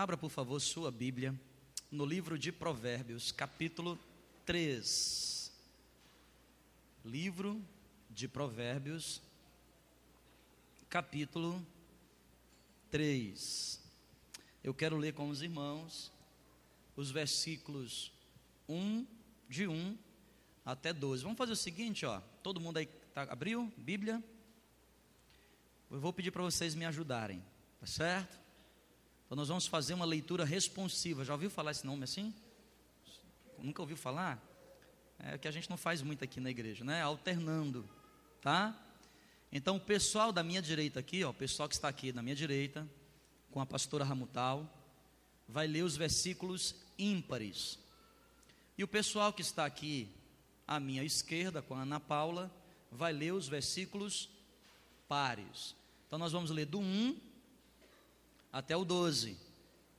Abra, por favor, sua Bíblia no livro de Provérbios, capítulo 3. Livro de Provérbios, capítulo 3. Eu quero ler com os irmãos os versículos 1, de 1 até 12. Vamos fazer o seguinte, ó. Todo mundo aí tá, abriu Bíblia? Eu vou pedir para vocês me ajudarem, tá certo? Então nós vamos fazer uma leitura responsiva. Já ouviu falar esse nome assim? Nunca ouviu falar? É que a gente não faz muito aqui na igreja, né? Alternando, tá? Então o pessoal da minha direita aqui, ó, o pessoal que está aqui na minha direita, com a pastora Ramutal, vai ler os versículos ímpares. E o pessoal que está aqui à minha esquerda, com a Ana Paula, vai ler os versículos pares. Então nós vamos ler do 1 até o 12,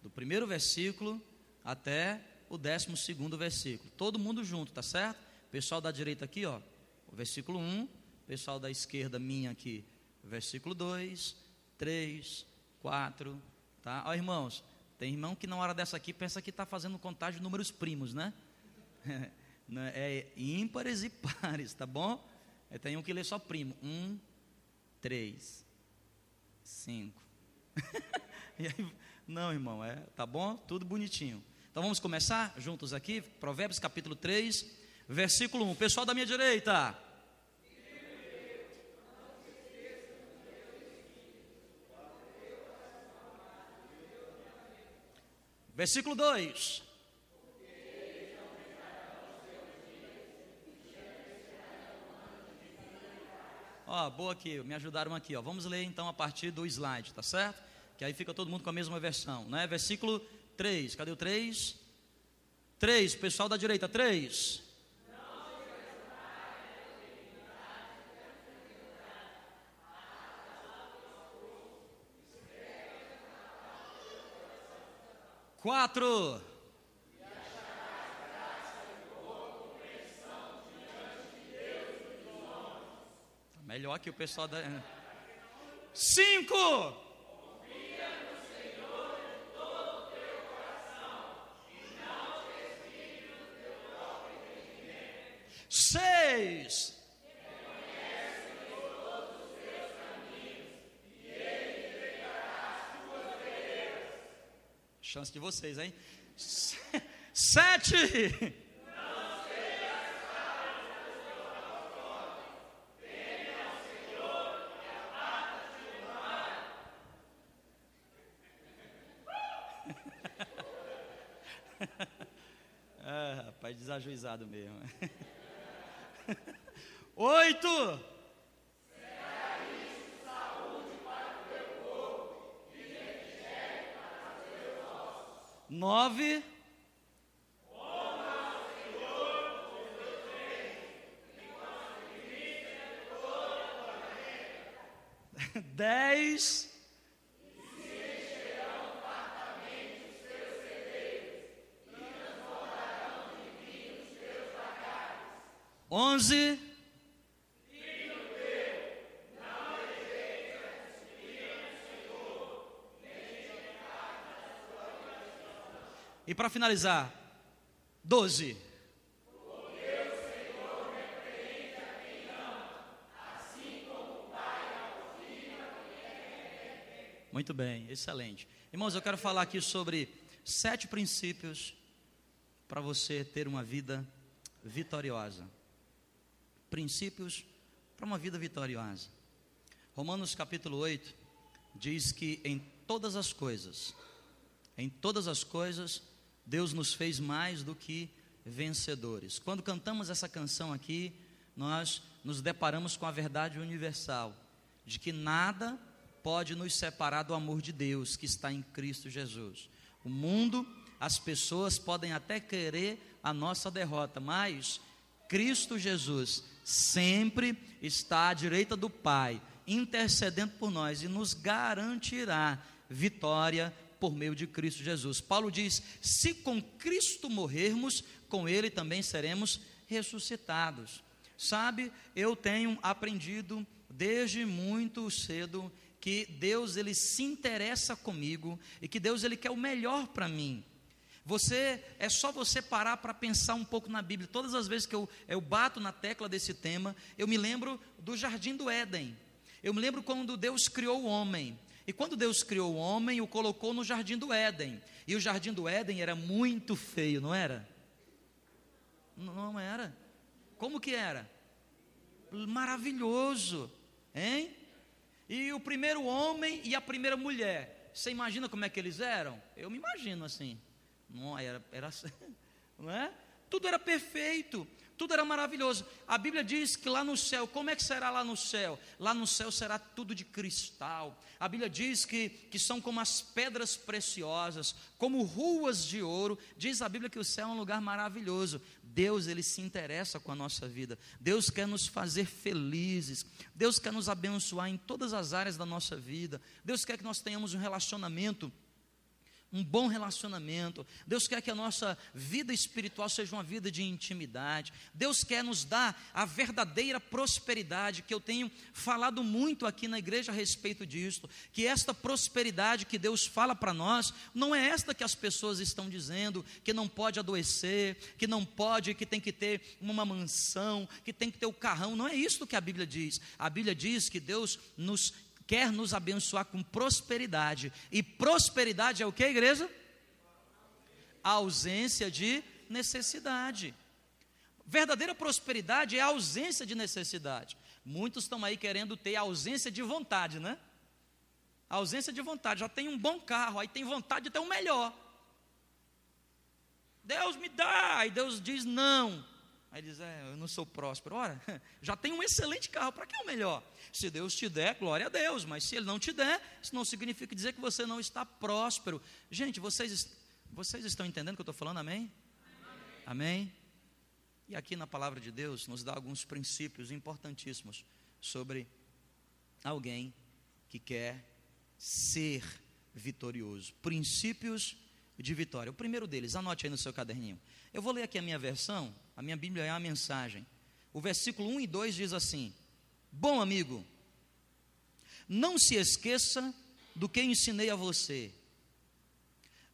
do primeiro versículo até o décimo segundo versículo. Todo mundo junto, tá certo? Pessoal da direita aqui, ó, o versículo 1, pessoal da esquerda minha aqui, versículo 2, 3, 4, tá? Ó, irmãos, tem irmão que na hora dessa aqui pensa que está fazendo contagem de números primos, né? É ímpares e pares, tá bom? Tem um que lê só primo. Um, três, cinco. Aí, não, irmão, é, tá bom? Tudo bonitinho. Então vamos começar juntos aqui, Provérbios capítulo 3, versículo 1. Pessoal da minha direita. Versículo 2. Ó, boa aqui, me ajudaram aqui, ó. Vamos ler então a partir do slide, tá certo? Que aí fica todo mundo com a mesma versão, né? Versículo 3, cadê o 3? 3, pessoal da direita, 3. Quatro. Melhor que o pessoal da. Cinco. Seis. Chance de vocês, hein? Sete. ah, rapaz, desajuizado mesmo. Oito. Nove. Dez. Onze. E para finalizar, doze. Muito bem, excelente. Irmãos, eu quero falar aqui sobre sete princípios para você ter uma vida vitoriosa princípios para uma vida vitoriosa. Romanos capítulo 8 diz que em todas as coisas, em todas as coisas, Deus nos fez mais do que vencedores. Quando cantamos essa canção aqui, nós nos deparamos com a verdade universal de que nada pode nos separar do amor de Deus que está em Cristo Jesus. O mundo, as pessoas podem até querer a nossa derrota, mas Cristo Jesus sempre está à direita do Pai, intercedendo por nós e nos garantirá vitória por meio de Cristo Jesus. Paulo diz: se com Cristo morrermos, com Ele também seremos ressuscitados. Sabe, eu tenho aprendido desde muito cedo que Deus ele se interessa comigo e que Deus ele quer o melhor para mim. Você é só você parar para pensar um pouco na Bíblia. Todas as vezes que eu, eu bato na tecla desse tema, eu me lembro do jardim do Éden. Eu me lembro quando Deus criou o homem. E quando Deus criou o homem, o colocou no jardim do Éden. E o jardim do Éden era muito feio, não era? Não era. Como que era? Maravilhoso, hein? E o primeiro homem e a primeira mulher. Você imagina como é que eles eram? Eu me imagino assim. Não era, era não é? Tudo era perfeito, tudo era maravilhoso. A Bíblia diz que lá no céu, como é que será lá no céu? Lá no céu será tudo de cristal. A Bíblia diz que, que são como as pedras preciosas, como ruas de ouro. Diz a Bíblia que o céu é um lugar maravilhoso. Deus, ele se interessa com a nossa vida. Deus quer nos fazer felizes. Deus quer nos abençoar em todas as áreas da nossa vida. Deus quer que nós tenhamos um relacionamento um bom relacionamento. Deus quer que a nossa vida espiritual seja uma vida de intimidade. Deus quer nos dar a verdadeira prosperidade, que eu tenho falado muito aqui na igreja a respeito disso. Que esta prosperidade que Deus fala para nós, não é esta que as pessoas estão dizendo, que não pode adoecer, que não pode, que tem que ter uma mansão, que tem que ter o carrão. Não é isso que a Bíblia diz. A Bíblia diz que Deus nos quer nos abençoar com prosperidade. E prosperidade é o que, igreja? A ausência de necessidade. Verdadeira prosperidade é a ausência de necessidade. Muitos estão aí querendo ter ausência de vontade, né? A ausência de vontade. Já tem um bom carro, aí tem vontade de ter um melhor. Deus me dá, e Deus diz não. Aí diz: É, eu não sou próspero. Ora, já tem um excelente carro, para que é o melhor? Se Deus te der, glória a Deus, mas se Ele não te der, isso não significa dizer que você não está próspero. Gente, vocês, vocês estão entendendo o que eu estou falando? Amém? Amém? Amém? E aqui na palavra de Deus nos dá alguns princípios importantíssimos sobre alguém que quer ser vitorioso. Princípios de vitória. O primeiro deles, anote aí no seu caderninho. Eu vou ler aqui a minha versão, a minha Bíblia é a mensagem. O versículo 1 e 2 diz assim: Bom amigo, não se esqueça do que ensinei a você.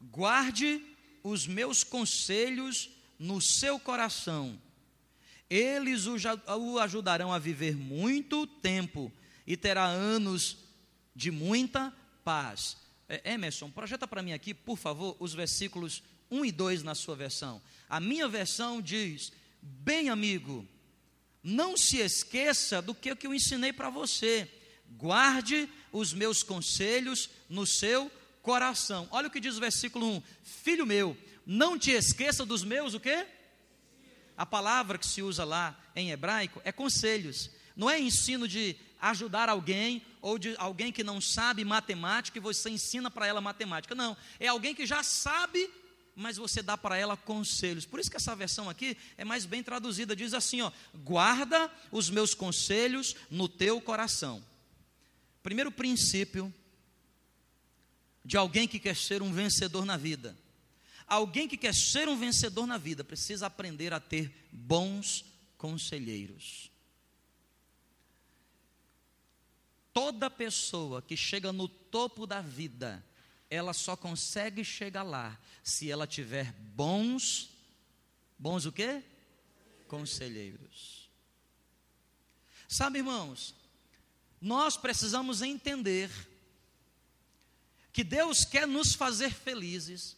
Guarde os meus conselhos no seu coração. Eles o ajudarão a viver muito tempo e terá anos de muita paz. É, Emerson, projeta para mim aqui, por favor, os versículos 1 e 2 na sua versão. A minha versão diz: Bem, amigo, não se esqueça do que eu ensinei para você. Guarde os meus conselhos no seu coração. Olha o que diz o versículo 1: Filho meu, não te esqueça dos meus o quê? A palavra que se usa lá em hebraico é conselhos. Não é ensino de ajudar alguém ou de alguém que não sabe matemática e você ensina para ela matemática. Não, é alguém que já sabe mas você dá para ela conselhos. Por isso que essa versão aqui é mais bem traduzida, diz assim, ó: guarda os meus conselhos no teu coração. Primeiro princípio de alguém que quer ser um vencedor na vida. Alguém que quer ser um vencedor na vida precisa aprender a ter bons conselheiros. Toda pessoa que chega no topo da vida ela só consegue chegar lá se ela tiver bons, bons o quê? Conselheiros. Sabe, irmãos, nós precisamos entender que Deus quer nos fazer felizes,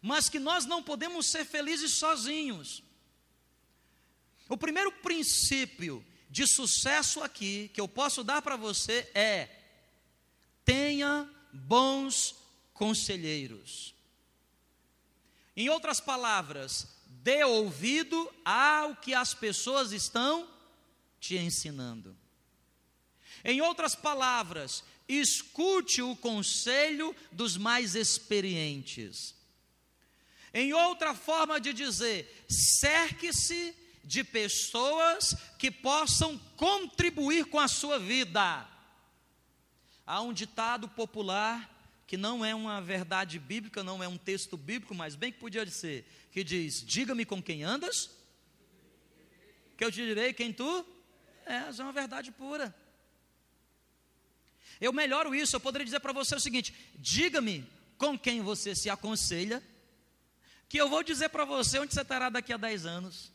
mas que nós não podemos ser felizes sozinhos. O primeiro princípio de sucesso aqui que eu posso dar para você é: tenha bons conselheiros. Em outras palavras, dê ouvido ao que as pessoas estão te ensinando. Em outras palavras, escute o conselho dos mais experientes. Em outra forma de dizer, cerque-se de pessoas que possam contribuir com a sua vida. Há um ditado popular que não é uma verdade bíblica, não é um texto bíblico, mas bem que podia ser, que diz: Diga-me com quem andas, que eu te direi quem tu és. É uma verdade pura. Eu melhoro isso, eu poderia dizer para você o seguinte: diga-me com quem você se aconselha, que eu vou dizer para você onde você estará daqui a 10 anos.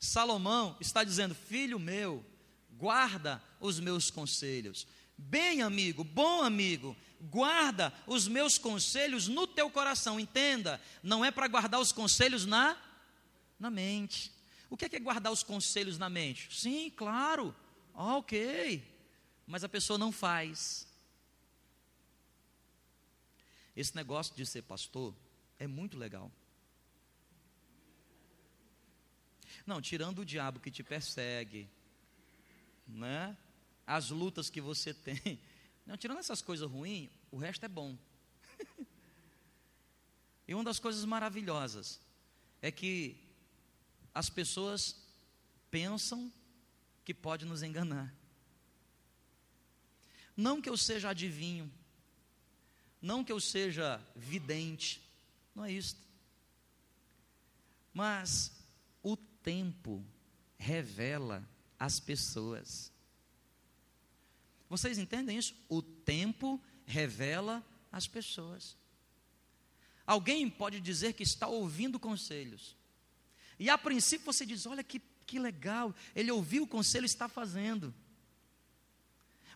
Salomão está dizendo: Filho meu, guarda os meus conselhos. Bem, amigo, bom amigo, guarda os meus conselhos no teu coração. Entenda, não é para guardar os conselhos na, na mente. O que é, que é guardar os conselhos na mente? Sim, claro, ok, mas a pessoa não faz. Esse negócio de ser pastor é muito legal. Não, tirando o diabo que te persegue, né? As lutas que você tem. Não, tirando essas coisas ruins, o resto é bom. e uma das coisas maravilhosas é que as pessoas pensam que pode nos enganar. Não que eu seja adivinho, não que eu seja vidente, não é isso. Mas o tempo revela as pessoas. Vocês entendem isso? O tempo revela as pessoas. Alguém pode dizer que está ouvindo conselhos. E a princípio você diz: olha que, que legal, ele ouviu o conselho e está fazendo.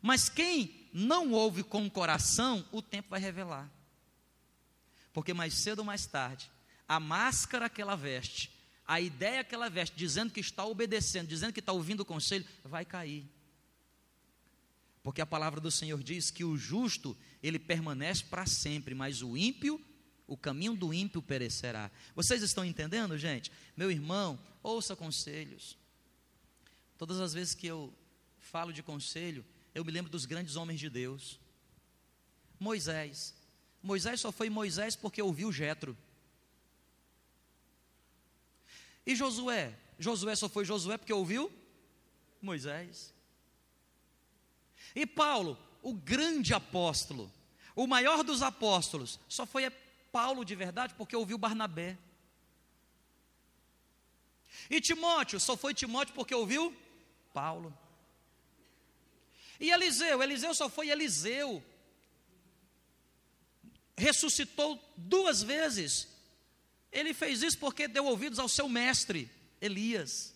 Mas quem não ouve com o coração, o tempo vai revelar. Porque mais cedo ou mais tarde, a máscara que ela veste, a ideia que ela veste, dizendo que está obedecendo, dizendo que está ouvindo o conselho, vai cair. Porque a palavra do Senhor diz que o justo, ele permanece para sempre, mas o ímpio, o caminho do ímpio perecerá. Vocês estão entendendo, gente? Meu irmão, ouça conselhos. Todas as vezes que eu falo de conselho, eu me lembro dos grandes homens de Deus. Moisés. Moisés só foi Moisés porque ouviu Jetro. E Josué? Josué só foi Josué porque ouviu Moisés. E Paulo, o grande apóstolo, o maior dos apóstolos, só foi Paulo de verdade porque ouviu Barnabé. E Timóteo, só foi Timóteo porque ouviu Paulo. E Eliseu, Eliseu só foi Eliseu. Ressuscitou duas vezes. Ele fez isso porque deu ouvidos ao seu mestre, Elias.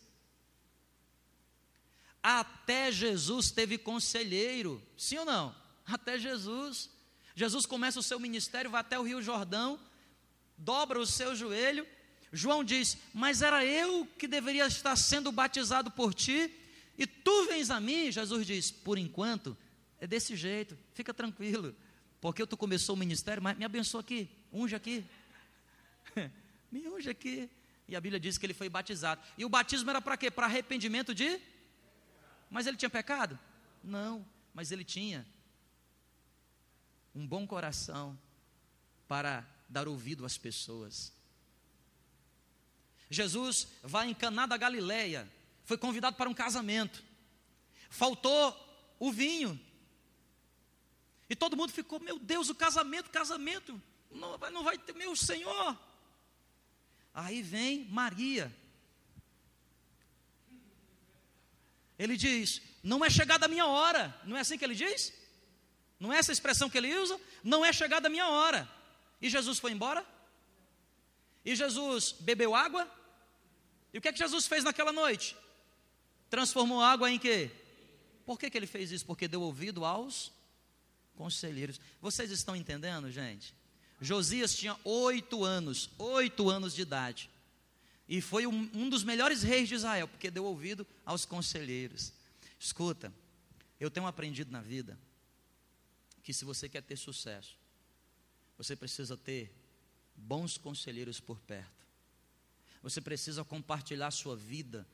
Até Jesus teve conselheiro, sim ou não? Até Jesus. Jesus começa o seu ministério, vai até o Rio Jordão, dobra o seu joelho. João diz: Mas era eu que deveria estar sendo batizado por ti, e tu vens a mim. Jesus diz: Por enquanto, é desse jeito, fica tranquilo, porque tu começou o ministério, mas me abençoa aqui, unge aqui, me unge aqui. E a Bíblia diz que ele foi batizado. E o batismo era para quê? Para arrependimento de mas ele tinha pecado? Não, mas ele tinha um bom coração para dar ouvido às pessoas. Jesus vai em Caná da Galileia, foi convidado para um casamento. Faltou o vinho. E todo mundo ficou, meu Deus, o casamento, casamento, não, não vai ter, meu Senhor. Aí vem Maria, Ele diz: Não é chegada a minha hora. Não é assim que ele diz? Não é essa expressão que ele usa? Não é chegada a minha hora. E Jesus foi embora? E Jesus bebeu água? E o que é que Jesus fez naquela noite? Transformou água em quê? Por que, que ele fez isso? Porque deu ouvido aos conselheiros. Vocês estão entendendo, gente? Josias tinha oito anos, oito anos de idade. E foi um, um dos melhores reis de Israel, porque deu ouvido aos conselheiros. Escuta, eu tenho aprendido na vida que se você quer ter sucesso, você precisa ter bons conselheiros por perto. Você precisa compartilhar sua vida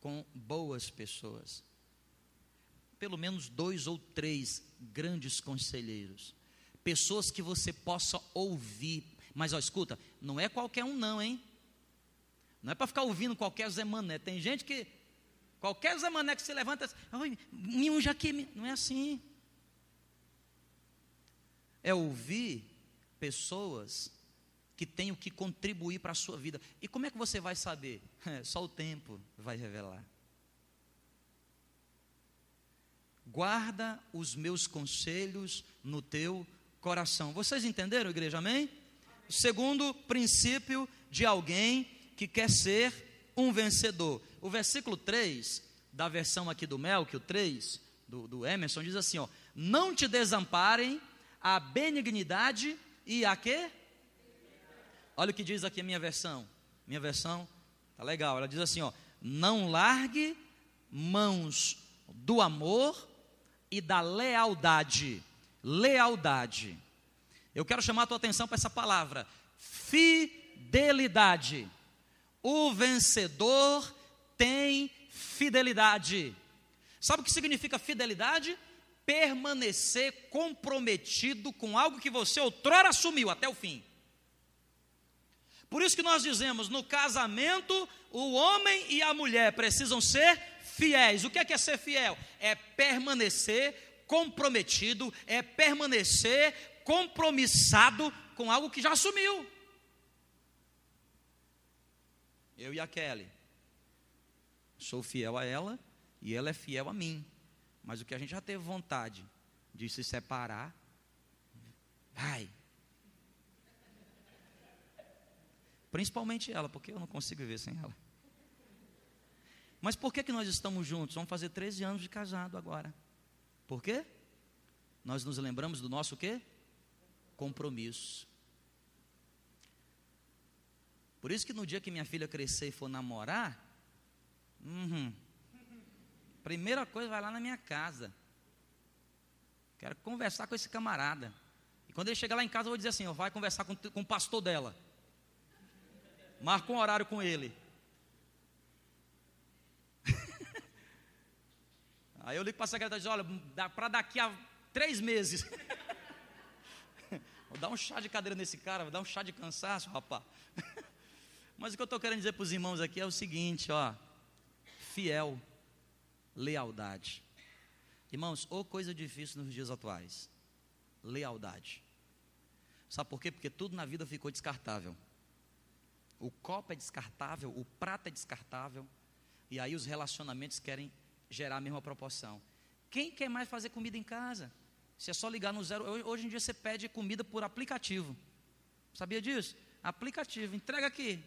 com boas pessoas. Pelo menos dois ou três grandes conselheiros. Pessoas que você possa ouvir. Mas ó, escuta, não é qualquer um não, hein? Não é para ficar ouvindo qualquer Zé Mané. Tem gente que, qualquer Zé Mané que se levanta, me unja aqui. Não é assim. É ouvir pessoas que têm o que contribuir para a sua vida. E como é que você vai saber? Só o tempo vai revelar. guarda os meus conselhos no teu coração. Vocês entenderam, igreja? Amém? Segundo princípio de alguém que quer ser um vencedor. O versículo 3, da versão aqui do Mel, que o 3, do, do Emerson, diz assim: ó, não te desamparem a benignidade e a quê? Olha o que diz aqui a minha versão. Minha versão tá legal. Ela diz assim, ó: não largue mãos do amor e da lealdade. Lealdade. Eu quero chamar a tua atenção para essa palavra: fidelidade. O vencedor tem fidelidade. Sabe o que significa fidelidade? Permanecer comprometido com algo que você outrora assumiu até o fim. Por isso que nós dizemos: no casamento, o homem e a mulher precisam ser fiéis. O que é, que é ser fiel? É permanecer comprometido, é permanecer compromissado com algo que já assumiu. Eu e a Kelly. Sou fiel a ela e ela é fiel a mim. Mas o que a gente já teve vontade de se separar, vai. Principalmente ela, porque eu não consigo viver sem ela. Mas por que, que nós estamos juntos? Vamos fazer 13 anos de casado agora. Por quê? Nós nos lembramos do nosso quê? Compromisso. Por isso que no dia que minha filha crescer e for namorar, uhum, primeira coisa vai lá na minha casa. Quero conversar com esse camarada. E quando ele chegar lá em casa, eu vou dizer assim: ó, vai conversar com, com o pastor dela. Marca um horário com ele. Aí eu ligo para a secretária e digo, olha, para daqui a três meses. vou dar um chá de cadeira nesse cara, vou dar um chá de cansaço, rapaz. Mas o que eu estou querendo dizer para os irmãos aqui é o seguinte, ó. Fiel, lealdade. Irmãos, ou coisa difícil nos dias atuais. Lealdade. Sabe por quê? Porque tudo na vida ficou descartável. O copo é descartável, o prato é descartável, e aí os relacionamentos querem gerar a mesma proporção. Quem quer mais fazer comida em casa? Se é só ligar no zero. Hoje em dia você pede comida por aplicativo. Sabia disso? Aplicativo, entrega aqui.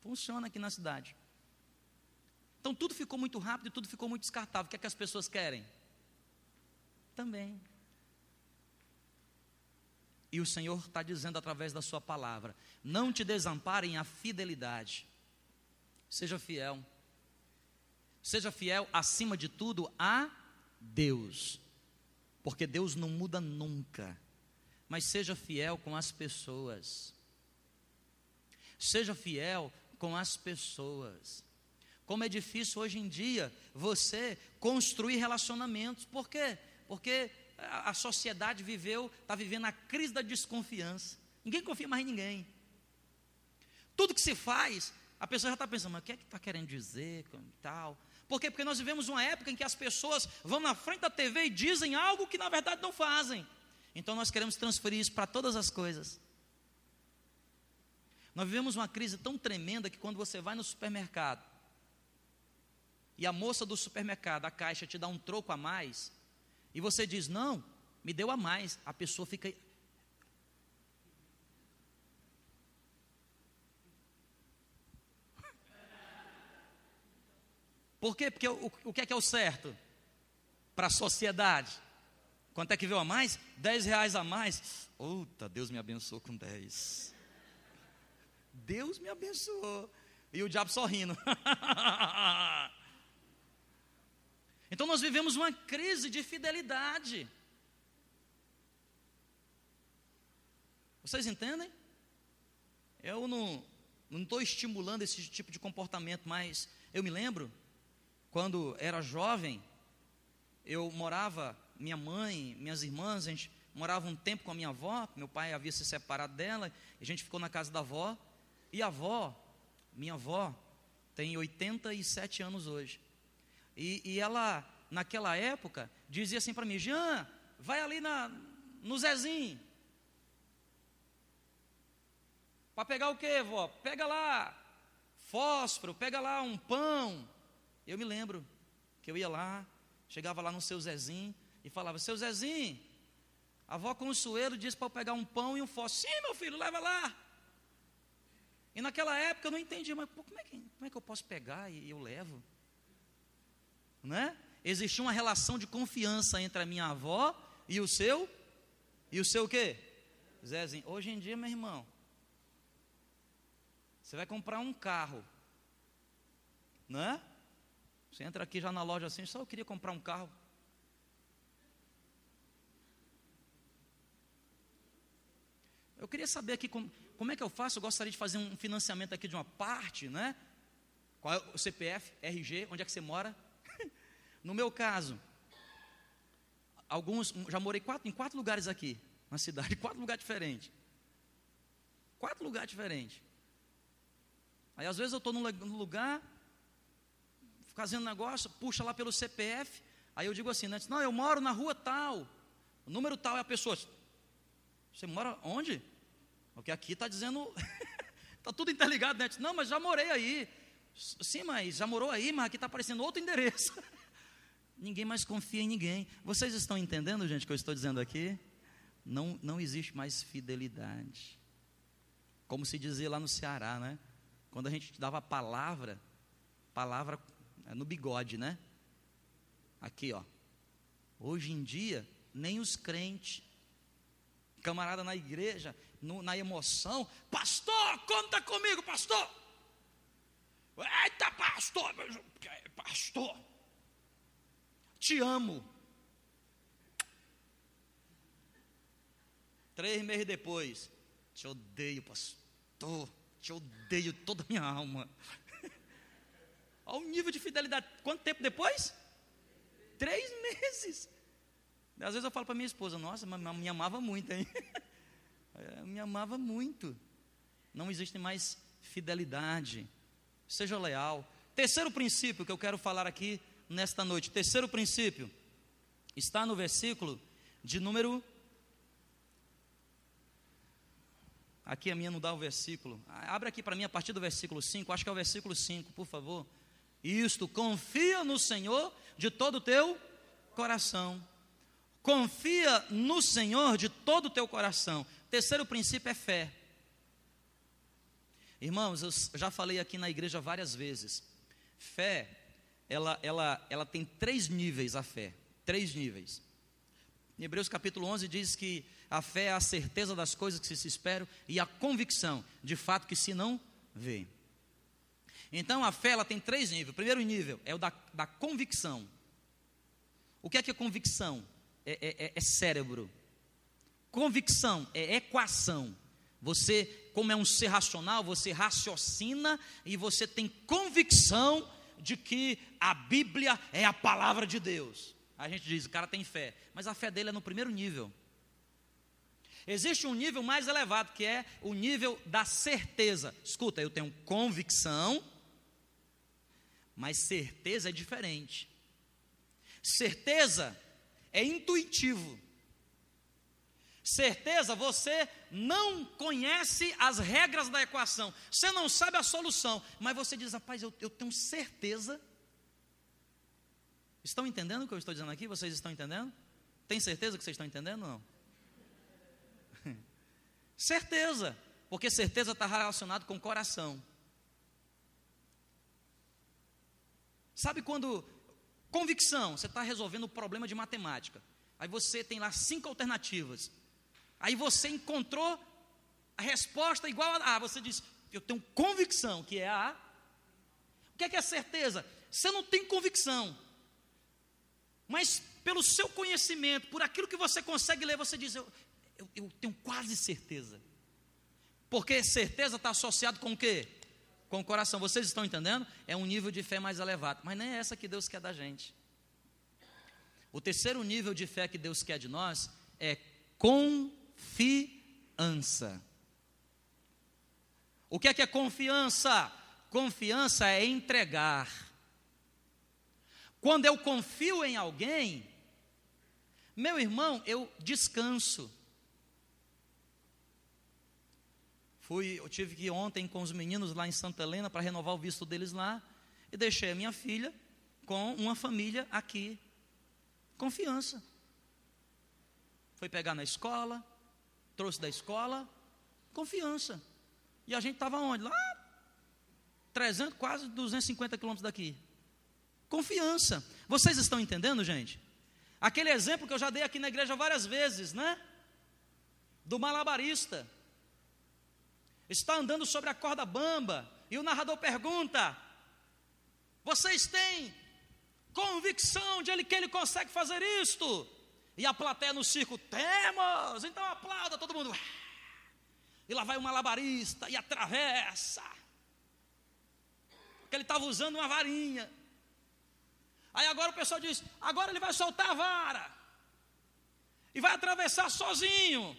Funciona aqui na cidade. Então tudo ficou muito rápido e tudo ficou muito descartável. O que é que as pessoas querem? Também. E o Senhor está dizendo através da Sua palavra: não te desamparem a fidelidade. Seja fiel. Seja fiel, acima de tudo, a Deus. Porque Deus não muda nunca. Mas seja fiel com as pessoas. Seja fiel com as pessoas. Como é difícil hoje em dia você construir relacionamentos. Por quê? Porque a, sociedade viveu, está vivendo a crise da desconfiança. Ninguém confia mais em ninguém. Tudo que se faz, a pessoa já está pensando, mas o que é que está querendo dizer, tal. Por quê? Porque nós vivemos uma época em que as pessoas vão na frente da TV e dizem algo que na verdade não fazem. Então nós queremos transferir isso para todas as coisas. Nós vivemos uma crise tão tremenda que quando você vai no supermercado e a moça do supermercado, a caixa, te dá um troco a mais, e você diz, não, me deu a mais, a pessoa fica. Por quê? Porque o, o que é que é o certo? Para a sociedade. Quanto é que veio a mais? 10 reais a mais. Puta, Deus me abençoou com 10. Deus me abençoou. E o diabo sorrindo. então nós vivemos uma crise de fidelidade. Vocês entendem? Eu não estou estimulando esse tipo de comportamento, mas eu me lembro, quando era jovem, eu morava, minha mãe, minhas irmãs, a gente morava um tempo com a minha avó, meu pai havia se separado dela, a gente ficou na casa da avó, e a avó, minha avó, tem 87 anos hoje. E, e ela, naquela época, dizia assim para mim: Jean, vai ali na, no Zezinho. Para pegar o que, vó? Pega lá fósforo, pega lá um pão. Eu me lembro que eu ia lá, Chegava lá no seu Zezinho e falava: Seu Zezinho, a avó Consuelo disse para eu pegar um pão e um fósforo. Sim, meu filho, leva lá. E naquela época eu não entendia, mas pô, como, é que, como é que eu posso pegar e eu levo? Né? Existia uma relação de confiança entre a minha avó e o seu, e o seu o quê? Zezinho. Hoje em dia, meu irmão, você vai comprar um carro, né? Você entra aqui já na loja assim, só eu queria comprar um carro. Eu queria saber aqui como, como é que eu faço. Eu gostaria de fazer um financiamento aqui de uma parte, né? Qual é o CPF, RG, onde é que você mora? no meu caso, alguns, já morei quatro, em quatro lugares aqui, na cidade, quatro lugares diferentes. Quatro lugares diferentes. Aí às vezes eu estou num lugar, fazendo negócio, puxa lá pelo CPF, aí eu digo assim, né? não, eu moro na rua tal, o número tal é a pessoa. Você mora onde? Porque aqui está dizendo, está tudo interligado, né? Não, mas já morei aí. Sim, mas já morou aí, mas aqui está aparecendo outro endereço. ninguém mais confia em ninguém. Vocês estão entendendo, gente, o que eu estou dizendo aqui? Não, não existe mais fidelidade. Como se dizia lá no Ceará, né? Quando a gente dava a palavra, palavra é no bigode, né? Aqui, ó. Hoje em dia, nem os crentes, camarada na igreja, no, na emoção, pastor, conta comigo, pastor. Eita, pastor, pastor, te amo. Três meses depois, te odeio, pastor te odeio toda a minha alma. Ao nível de fidelidade. Quanto tempo depois? Três meses. Às vezes eu falo para minha esposa, nossa, mas me amava muito, hein? É, me amava muito. Não existe mais fidelidade. Seja leal. Terceiro princípio que eu quero falar aqui nesta noite. Terceiro princípio está no versículo de número Aqui a minha não dá o versículo. Abre aqui para mim a partir do versículo 5, acho que é o versículo 5, por favor. Isto, confia no Senhor de todo o teu coração. Confia no Senhor de todo o teu coração. Terceiro princípio é fé. Irmãos, eu já falei aqui na igreja várias vezes. Fé, ela, ela, ela tem três níveis a fé. Três níveis. Em Hebreus capítulo 11 diz que a fé é a certeza das coisas que se esperam e a convicção de fato que se não vê. Então a fé ela tem três níveis. O primeiro nível é o da, da convicção. O que é que é convicção? É, é, é, é cérebro. Convicção é equação. Você, como é um ser racional, você raciocina e você tem convicção de que a Bíblia é a palavra de Deus. A gente diz, o cara tem fé, mas a fé dele é no primeiro nível. Existe um nível mais elevado, que é o nível da certeza. Escuta, eu tenho convicção, mas certeza é diferente. Certeza é intuitivo. Certeza, você não conhece as regras da equação, você não sabe a solução, mas você diz, rapaz, eu, eu tenho certeza. Estão entendendo o que eu estou dizendo aqui? Vocês estão entendendo? Tem certeza que vocês estão entendendo ou não? Certeza, porque certeza está relacionado com coração. Sabe quando convicção, você está resolvendo o problema de matemática. Aí você tem lá cinco alternativas. Aí você encontrou a resposta igual a A. Você diz, eu tenho convicção que é a. O que é que é certeza? Você não tem convicção. Mas pelo seu conhecimento, por aquilo que você consegue ler, você diz, eu, eu, eu tenho quase certeza. Porque certeza está associado com o quê? Com o coração. Vocês estão entendendo? É um nível de fé mais elevado. Mas nem é essa que Deus quer da gente. O terceiro nível de fé que Deus quer de nós é confiança. O que é que é confiança? Confiança é entregar. Quando eu confio em alguém, meu irmão, eu descanso. Fui, eu tive que ir ontem com os meninos lá em Santa Helena para renovar o visto deles lá e deixei a minha filha com uma família aqui Confiança. Foi pegar na escola, trouxe da escola, confiança. E a gente estava onde? Lá, 300, quase 250 quilômetros daqui. Confiança. Vocês estão entendendo, gente? Aquele exemplo que eu já dei aqui na igreja várias vezes, né? Do malabarista. Está andando sobre a corda bamba e o narrador pergunta: Vocês têm convicção de que ele consegue fazer isto? E a plateia no circo, temos! Então aplauda todo mundo. E lá vai o malabarista e atravessa. Porque ele estava usando uma varinha. Aí agora o pessoal diz: agora ele vai soltar a vara. E vai atravessar sozinho.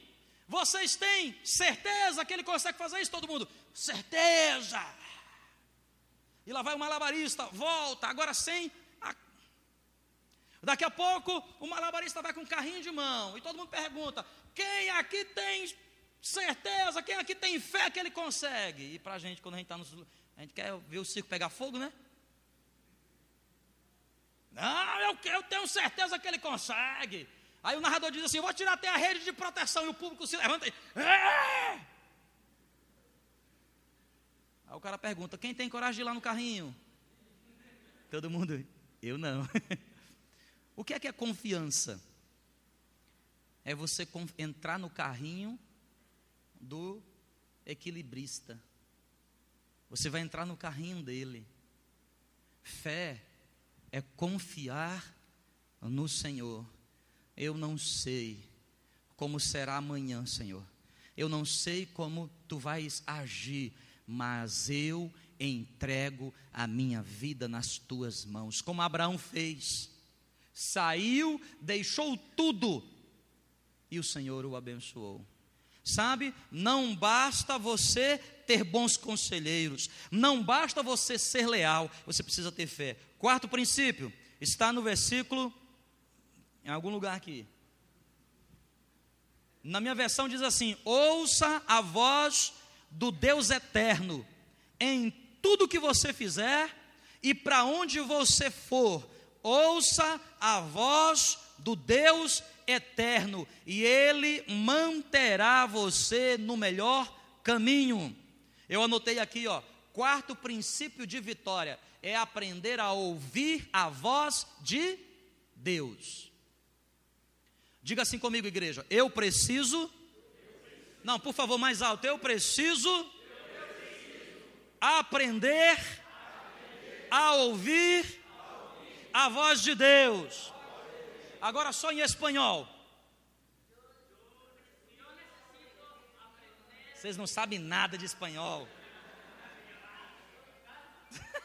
Vocês têm certeza que ele consegue fazer isso? Todo mundo, certeza. E lá vai o malabarista, volta, agora sem. Daqui a pouco o malabarista vai com um carrinho de mão. E todo mundo pergunta: quem aqui tem certeza? Quem aqui tem fé que ele consegue? E para a gente, quando a gente está nos. A gente quer ver o circo pegar fogo, né? Não, eu, eu tenho certeza que ele consegue. Aí o narrador diz assim: vou tirar até a rede de proteção. E o público se levanta e. É! Aí o cara pergunta: Quem tem coragem de ir lá no carrinho? Todo mundo, eu não. o que é que é confiança? É você entrar no carrinho do equilibrista. Você vai entrar no carrinho dele. Fé é confiar no Senhor. Eu não sei como será amanhã, Senhor. Eu não sei como tu vais agir, mas eu entrego a minha vida nas tuas mãos, como Abraão fez. Saiu, deixou tudo e o Senhor o abençoou. Sabe, não basta você ter bons conselheiros, não basta você ser leal, você precisa ter fé. Quarto princípio, está no versículo, em algum lugar aqui. Na minha versão diz assim: ouça a voz do Deus eterno em tudo que você fizer e para onde você for, ouça a voz do Deus eterno e ele manterá você no melhor caminho. Eu anotei aqui, ó, quarto princípio de vitória é aprender a ouvir a voz de Deus. Diga assim comigo, igreja. Eu preciso. Não, por favor, mais alto. Eu preciso, aprender, a ouvir a voz de Deus. Agora só em espanhol. Vocês não sabem nada de espanhol.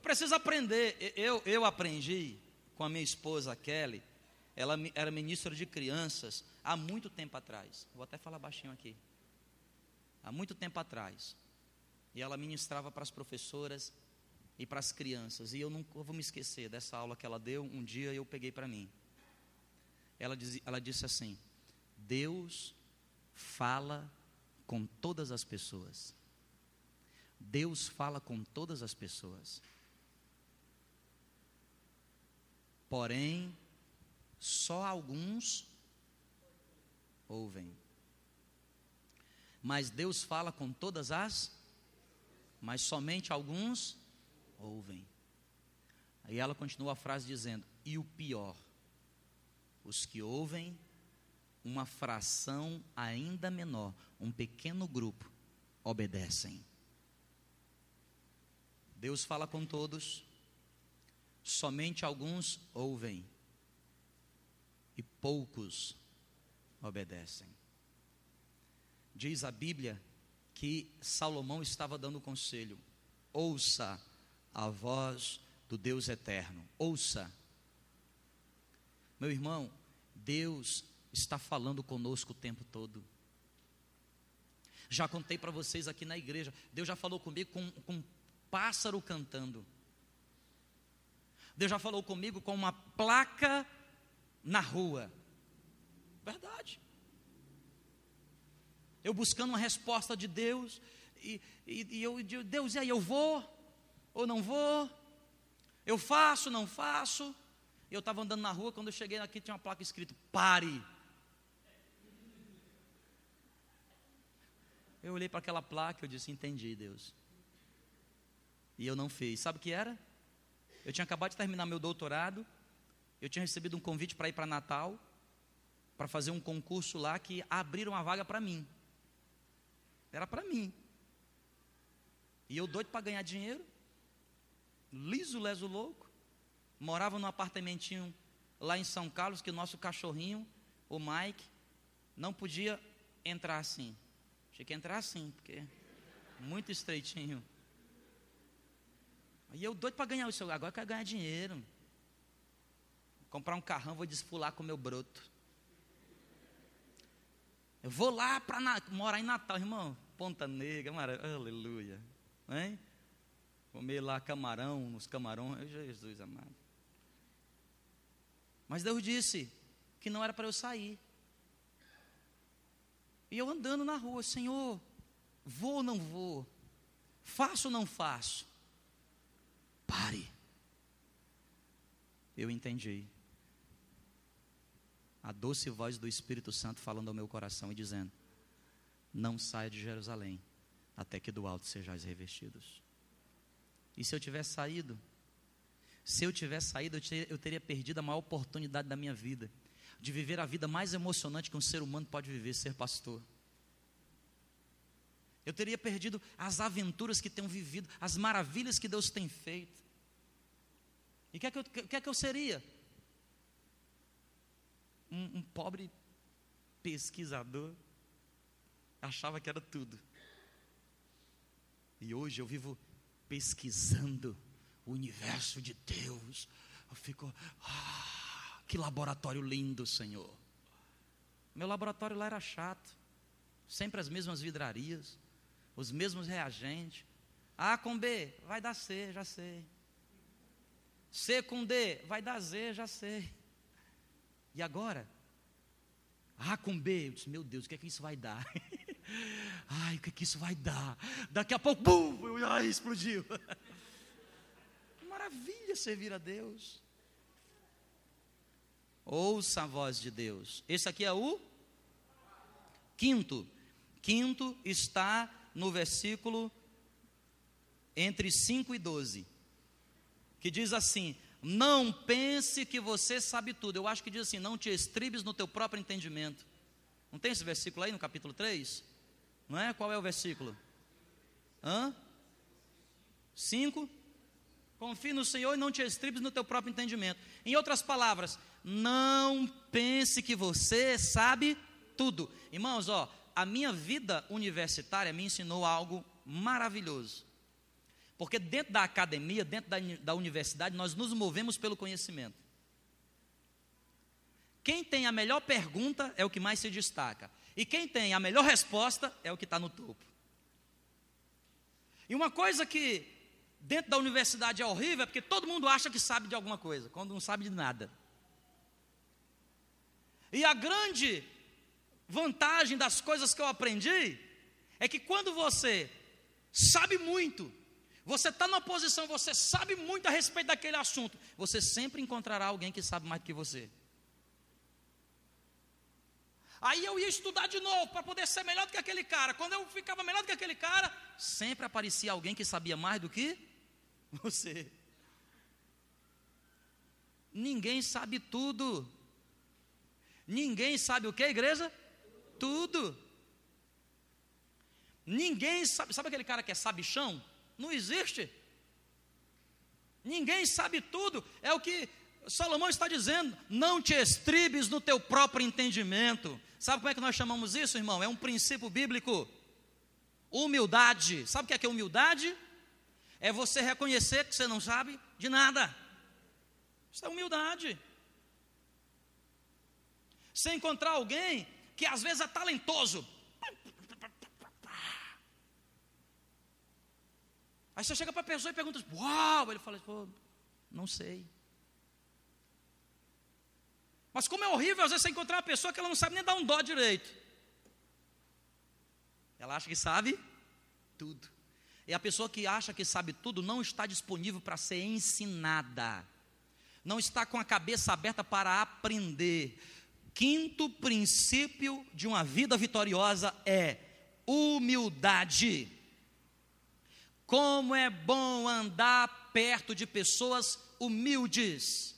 preciso aprender. Eu, eu aprendi com a minha esposa Kelly, ela era ministra de crianças há muito tempo atrás. Vou até falar baixinho aqui. Há muito tempo atrás. E ela ministrava para as professoras e para as crianças. E eu nunca vou me esquecer dessa aula que ela deu. Um dia eu peguei para mim. Ela, diz, ela disse assim: Deus fala com todas as pessoas. Deus fala com todas as pessoas. Porém, só alguns ouvem. Mas Deus fala com todas as, mas somente alguns ouvem. Aí ela continua a frase dizendo: E o pior, os que ouvem, uma fração ainda menor, um pequeno grupo, obedecem. Deus fala com todos, somente alguns ouvem e poucos obedecem. Diz a Bíblia que Salomão estava dando conselho: ouça a voz do Deus eterno, ouça. Meu irmão, Deus está falando conosco o tempo todo. Já contei para vocês aqui na igreja, Deus já falou comigo com, com um pássaro cantando. Deus já falou comigo com uma placa na rua. Verdade. Eu buscando uma resposta de Deus, e, e, e eu digo, Deus, e aí, eu vou ou não vou? Eu faço, não faço? Eu estava andando na rua, quando eu cheguei aqui tinha uma placa escrito: pare. Eu olhei para aquela placa e eu disse: entendi, Deus. E eu não fiz. Sabe o que era? Eu tinha acabado de terminar meu doutorado, eu tinha recebido um convite para ir para Natal, para fazer um concurso lá que abriram uma vaga para mim. Era para mim. E eu doido para ganhar dinheiro, liso, leso, louco. Morava num apartamentinho lá em São Carlos, que o nosso cachorrinho, o Mike, não podia entrar assim. Tinha que entrar assim, porque muito estreitinho. E eu doido para ganhar o seu, agora eu quero ganhar dinheiro. Comprar um carrão, vou desfular com o meu broto. Eu vou lá para morar em Natal, irmão. Ponta Negra, aleluia. Hein? Comer lá camarão, nos camarões, Jesus amado. Mas Deus disse que não era para eu sair. E eu andando na rua, Senhor, vou ou não vou? Faço ou não faço? Pare. Eu entendi. A doce voz do Espírito Santo falando ao meu coração e dizendo: Não saia de Jerusalém até que do alto sejais revestidos. E se eu tivesse saído, se eu tivesse saído, eu teria, eu teria perdido a maior oportunidade da minha vida, de viver a vida mais emocionante que um ser humano pode viver, ser pastor. Eu teria perdido as aventuras que tenho vivido, as maravilhas que Deus tem feito. E o que, é que, que, é que eu seria? Um, um pobre pesquisador, achava que era tudo. E hoje eu vivo pesquisando o universo de Deus. Eu fico, ah, que laboratório lindo, Senhor. Meu laboratório lá era chato, sempre as mesmas vidrarias, os mesmos reagentes. A com B, vai dar C, já sei. C com D, vai dar Z, já sei. E agora? A com B, eu disse, meu Deus, o que é que isso vai dar? Ai, o que, é que isso vai dar? Daqui a pouco, bum, ai, explodiu. Maravilha servir a Deus. Ouça a voz de Deus. Esse aqui é o quinto. Quinto está no versículo entre 5 e 12. Que diz assim: Não pense que você sabe tudo. Eu acho que diz assim: Não te estribes no teu próprio entendimento. Não tem esse versículo aí no capítulo 3? Não é? Qual é o versículo? Hã? Cinco. Confie no Senhor e não te estribes no teu próprio entendimento. Em outras palavras, não pense que você sabe tudo. Irmãos, ó, a minha vida universitária me ensinou algo maravilhoso. Porque dentro da academia, dentro da, da universidade, nós nos movemos pelo conhecimento. Quem tem a melhor pergunta é o que mais se destaca. E quem tem a melhor resposta é o que está no topo. E uma coisa que dentro da universidade é horrível é porque todo mundo acha que sabe de alguma coisa, quando não sabe de nada. E a grande vantagem das coisas que eu aprendi é que quando você sabe muito, você está numa posição, você sabe muito a respeito daquele assunto, você sempre encontrará alguém que sabe mais do que você. Aí eu ia estudar de novo para poder ser melhor do que aquele cara. Quando eu ficava melhor do que aquele cara, sempre aparecia alguém que sabia mais do que você. Ninguém sabe tudo. Ninguém sabe o que, igreja? Tudo. Ninguém sabe. Sabe aquele cara que é sabichão? Não existe. Ninguém sabe tudo. É o que Salomão está dizendo: não te estribes no teu próprio entendimento. Sabe como é que nós chamamos isso, irmão? É um princípio bíblico. Humildade. Sabe o que é, que é humildade? É você reconhecer que você não sabe de nada. Isso é humildade. Você encontrar alguém que às vezes é talentoso. Aí você chega para a pessoa e pergunta: Uau! Ele fala: Pô, não sei. Mas como é horrível às vezes você encontrar uma pessoa que ela não sabe nem dar um dó direito. Ela acha que sabe tudo. E a pessoa que acha que sabe tudo não está disponível para ser ensinada. não está com a cabeça aberta para aprender. Quinto princípio de uma vida vitoriosa é humildade. Como é bom andar perto de pessoas humildes.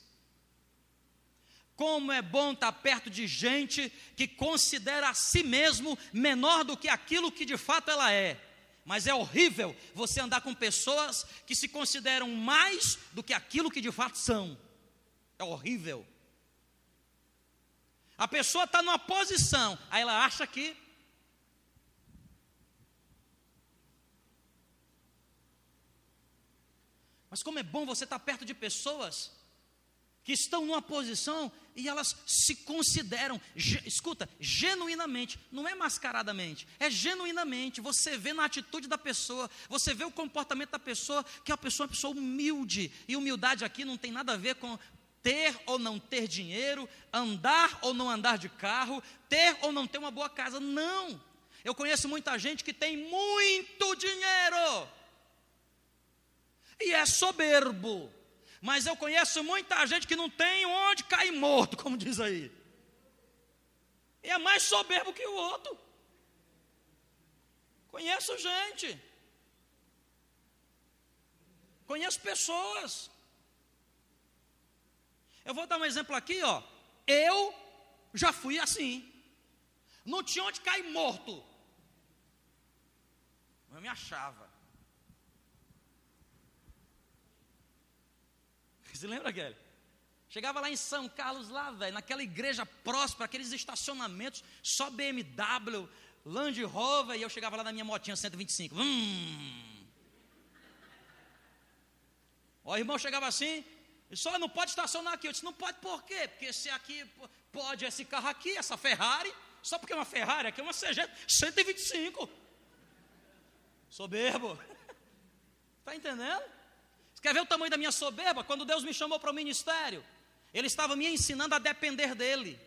Como é bom estar perto de gente que considera a si mesmo menor do que aquilo que de fato ela é. Mas é horrível você andar com pessoas que se consideram mais do que aquilo que de fato são. É horrível. A pessoa está numa posição, aí ela acha que Mas como é bom você estar perto de pessoas que estão numa posição e elas se consideram, escuta, genuinamente, não é mascaradamente, é genuinamente. Você vê na atitude da pessoa, você vê o comportamento da pessoa, que a pessoa é uma pessoa humilde. E humildade aqui não tem nada a ver com ter ou não ter dinheiro, andar ou não andar de carro, ter ou não ter uma boa casa. Não. Eu conheço muita gente que tem muito dinheiro e é soberbo. Mas eu conheço muita gente que não tem onde cair morto, como diz aí. E é mais soberbo que o outro. Conheço gente. Conheço pessoas. Eu vou dar um exemplo aqui, ó. Eu já fui assim. Não tinha onde cair morto. Eu me achava. Você lembra, Kelly? Chegava lá em São Carlos, lá, velho, naquela igreja próspera, aqueles estacionamentos, só BMW, Land Rover, e eu chegava lá na minha motinha 125. Hum. Ó, o irmão chegava assim, só não pode estacionar aqui. Eu disse, não pode por quê? Porque se aqui pode esse carro aqui, essa Ferrari, só porque é uma Ferrari, aqui é uma CG 125. Soberbo. Está entendendo? Quer ver o tamanho da minha soberba? Quando Deus me chamou para o ministério, Ele estava me ensinando a depender dEle.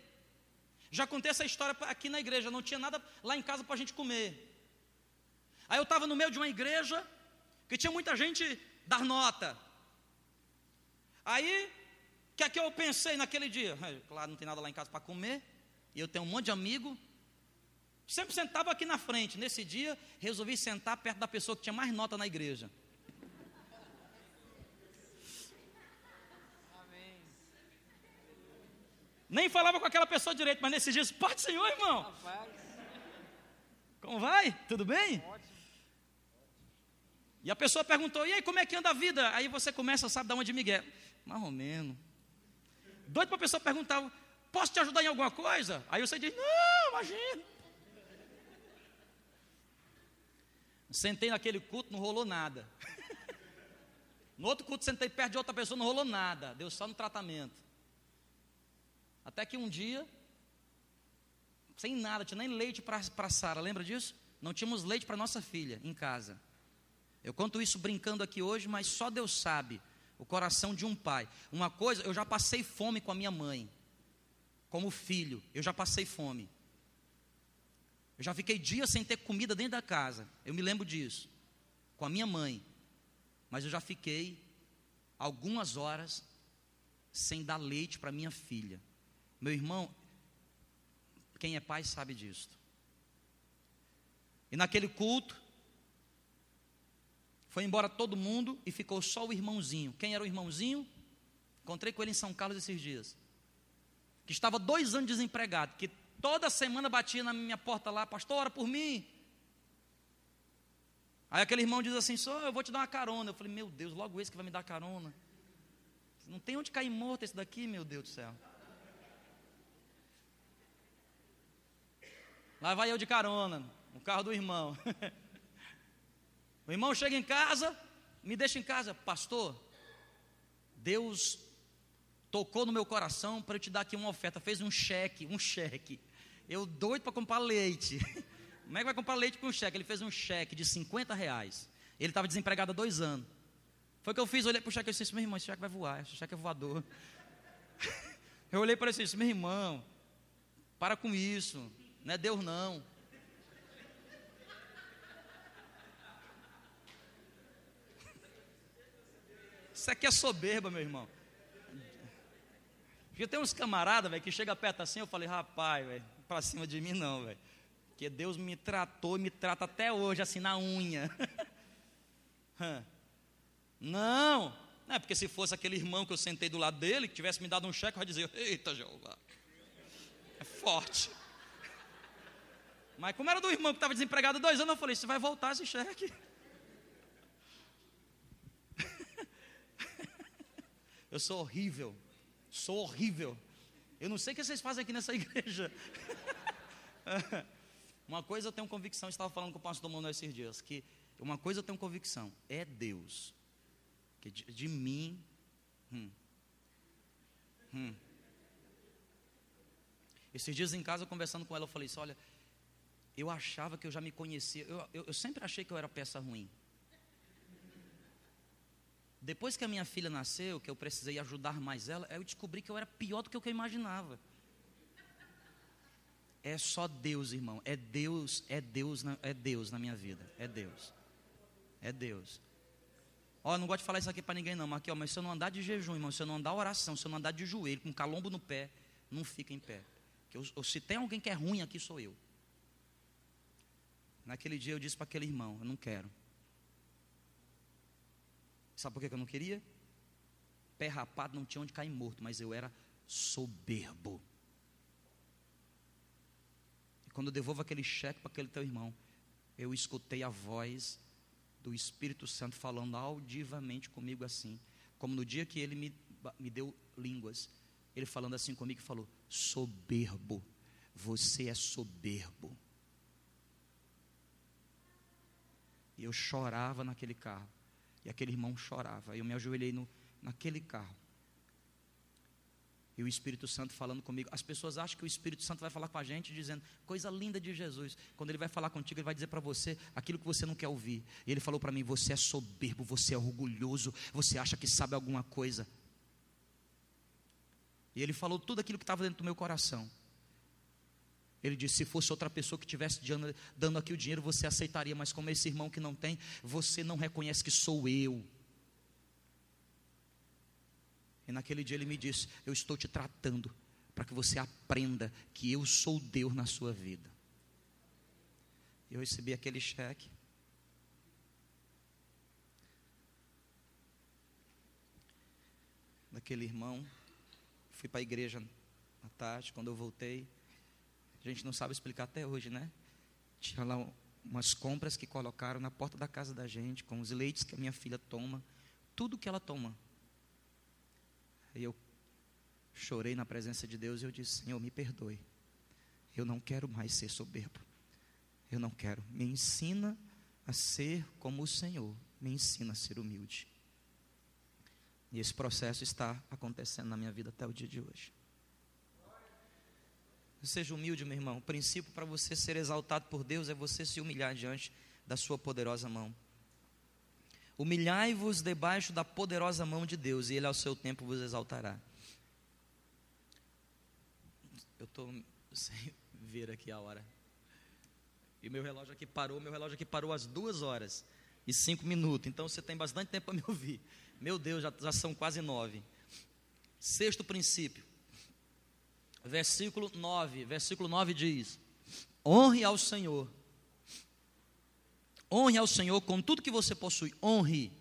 Já contei essa história aqui na igreja, não tinha nada lá em casa para a gente comer. Aí eu estava no meio de uma igreja que tinha muita gente dar nota. Aí, o que é que eu pensei naquele dia? Claro, não tem nada lá em casa para comer, e eu tenho um monte de amigo. Sempre sentava aqui na frente. Nesse dia, resolvi sentar perto da pessoa que tinha mais nota na igreja. Nem falava com aquela pessoa direito, mas nesses dias, pode Senhor, irmão. Como vai? Tudo bem? E a pessoa perguntou, e aí, como é que anda a vida? Aí você começa, sabe, dar uma de Miguel. Mais ou menos. Doido para a pessoa perguntar, posso te ajudar em alguma coisa? Aí você diz, não, imagina. Sentei naquele culto, não rolou nada. No outro culto, sentei perto de outra pessoa, não rolou nada. Deu só no tratamento. Até que um dia, sem nada, tinha nem leite para Sara, lembra disso? Não tínhamos leite para nossa filha em casa. Eu conto isso brincando aqui hoje, mas só Deus sabe o coração de um pai. Uma coisa, eu já passei fome com a minha mãe, como filho, eu já passei fome. Eu já fiquei dias sem ter comida dentro da casa, eu me lembro disso, com a minha mãe. Mas eu já fiquei algumas horas sem dar leite para minha filha. Meu irmão, quem é pai sabe disso. E naquele culto, foi embora todo mundo e ficou só o irmãozinho. Quem era o irmãozinho? Encontrei com ele em São Carlos esses dias. Que estava dois anos desempregado, que toda semana batia na minha porta lá, pastor, ora por mim. Aí aquele irmão diz assim, só eu vou te dar uma carona. Eu falei, meu Deus, logo esse que vai me dar carona. Não tem onde cair morto esse daqui, meu Deus do céu. Lá vai eu de carona, no carro do irmão. o irmão chega em casa, me deixa em casa, pastor. Deus tocou no meu coração para eu te dar aqui uma oferta. Fez um cheque, um cheque. Eu doido para comprar leite. Como é que vai comprar leite com um cheque? Ele fez um cheque de 50 reais. Ele estava desempregado há dois anos. Foi o que eu fiz, olhei para o cheque e disse, meu irmão, esse cheque vai voar, esse cheque é voador. eu olhei para ele e disse, meu irmão, para com isso. Não é Deus não. Isso aqui é soberba, meu irmão. Porque tem uns camaradas, velho, que chega perto assim, eu falei, rapaz, velho, pra cima de mim não, velho. Porque Deus me tratou e me trata até hoje, assim, na unha. não, não é porque se fosse aquele irmão que eu sentei do lado dele, que tivesse me dado um cheque, eu ia dizer, eita Jeová, é forte. Mas como era do irmão que estava desempregado dois anos, eu falei, você vai voltar esse cheque. eu sou horrível. Sou horrível. Eu não sei o que vocês fazem aqui nessa igreja. uma coisa eu tenho convicção, eu estava falando com o pastor Manuel esses dias, que uma coisa eu tenho convicção, é Deus. Que de, de mim. Hum, hum. Esses dias em casa, conversando com ela, eu falei assim: olha, eu achava que eu já me conhecia, eu, eu, eu sempre achei que eu era peça ruim. Depois que a minha filha nasceu, que eu precisei ajudar mais ela, eu descobri que eu era pior do que eu imaginava. É só Deus, irmão. É Deus, é Deus, é Deus na minha vida. É Deus. É Deus. Ó, não gosto de falar isso aqui para ninguém não, mas aqui, ó, mas se eu não andar de jejum, irmão, se eu não andar oração, se eu não andar de joelho, com calombo no pé, não fica em pé. Eu, se tem alguém que é ruim aqui, sou eu. Naquele dia eu disse para aquele irmão, eu não quero. Sabe por que eu não queria? Pé rapado não tinha onde cair morto, mas eu era soberbo. E quando eu devolvo aquele cheque para aquele teu irmão, eu escutei a voz do Espírito Santo falando audivamente comigo assim, como no dia que ele me, me deu línguas, ele falando assim comigo e falou: soberbo, você é soberbo. E eu chorava naquele carro. E aquele irmão chorava. Eu me ajoelhei no, naquele carro. E o Espírito Santo falando comigo. As pessoas acham que o Espírito Santo vai falar com a gente dizendo coisa linda de Jesus. Quando ele vai falar contigo, ele vai dizer para você aquilo que você não quer ouvir. E ele falou para mim: Você é soberbo, você é orgulhoso, você acha que sabe alguma coisa. E ele falou tudo aquilo que estava dentro do meu coração. Ele disse: se fosse outra pessoa que estivesse dando aqui o dinheiro, você aceitaria, mas como esse irmão que não tem, você não reconhece que sou eu. E naquele dia ele me disse: Eu estou te tratando para que você aprenda que eu sou Deus na sua vida. Eu recebi aquele cheque. Daquele irmão. Fui para a igreja à tarde, quando eu voltei. A gente não sabe explicar até hoje, né? Tinha lá umas compras que colocaram na porta da casa da gente, com os leites que a minha filha toma, tudo que ela toma. E eu chorei na presença de Deus e eu disse: Senhor, me perdoe. Eu não quero mais ser soberbo. Eu não quero. Me ensina a ser como o Senhor. Me ensina a ser humilde. E esse processo está acontecendo na minha vida até o dia de hoje. Seja humilde, meu irmão. O princípio para você ser exaltado por Deus é você se humilhar diante da sua poderosa mão. Humilhai-vos debaixo da poderosa mão de Deus, e Ele ao seu tempo vos exaltará. Eu estou sem ver aqui a hora. E meu relógio aqui parou, meu relógio aqui parou às duas horas e cinco minutos. Então você tem bastante tempo para me ouvir. Meu Deus, já, já são quase nove. Sexto princípio versículo 9. Versículo 9 diz: Honre ao Senhor. Honre ao Senhor com tudo que você possui. Honre.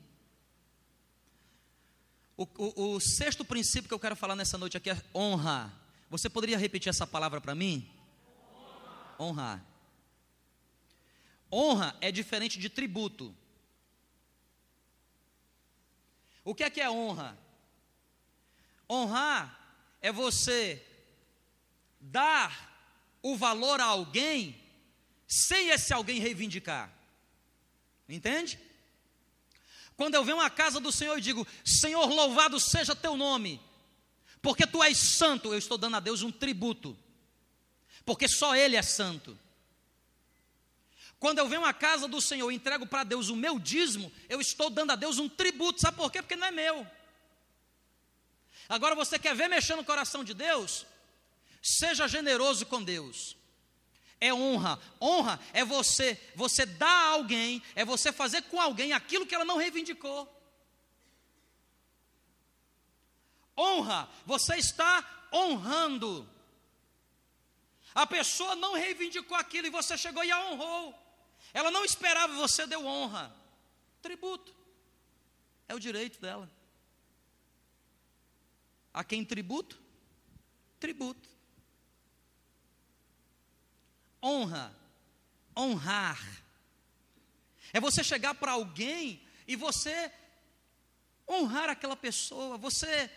O, o, o sexto princípio que eu quero falar nessa noite aqui é honra. Você poderia repetir essa palavra para mim? Honra. Honra é diferente de tributo. O que é que é honra? Honrar é você dar o valor a alguém sem esse alguém reivindicar. Entende? Quando eu venho à casa do Senhor e digo: Senhor, louvado seja teu nome, porque tu és santo, eu estou dando a Deus um tributo, porque só Ele é santo. Quando eu venho à casa do Senhor e entrego para Deus o meu dízimo, eu estou dando a Deus um tributo, sabe por quê? Porque não é meu. Agora você quer ver mexer no coração de Deus? Seja generoso com Deus. É honra. Honra é você, você dar a alguém, é você fazer com alguém aquilo que ela não reivindicou. Honra, você está honrando. A pessoa não reivindicou aquilo e você chegou e a honrou. Ela não esperava, você deu honra. Tributo. É o direito dela. A quem tributo? Tributo. Honra. Honrar. É você chegar para alguém e você honrar aquela pessoa, você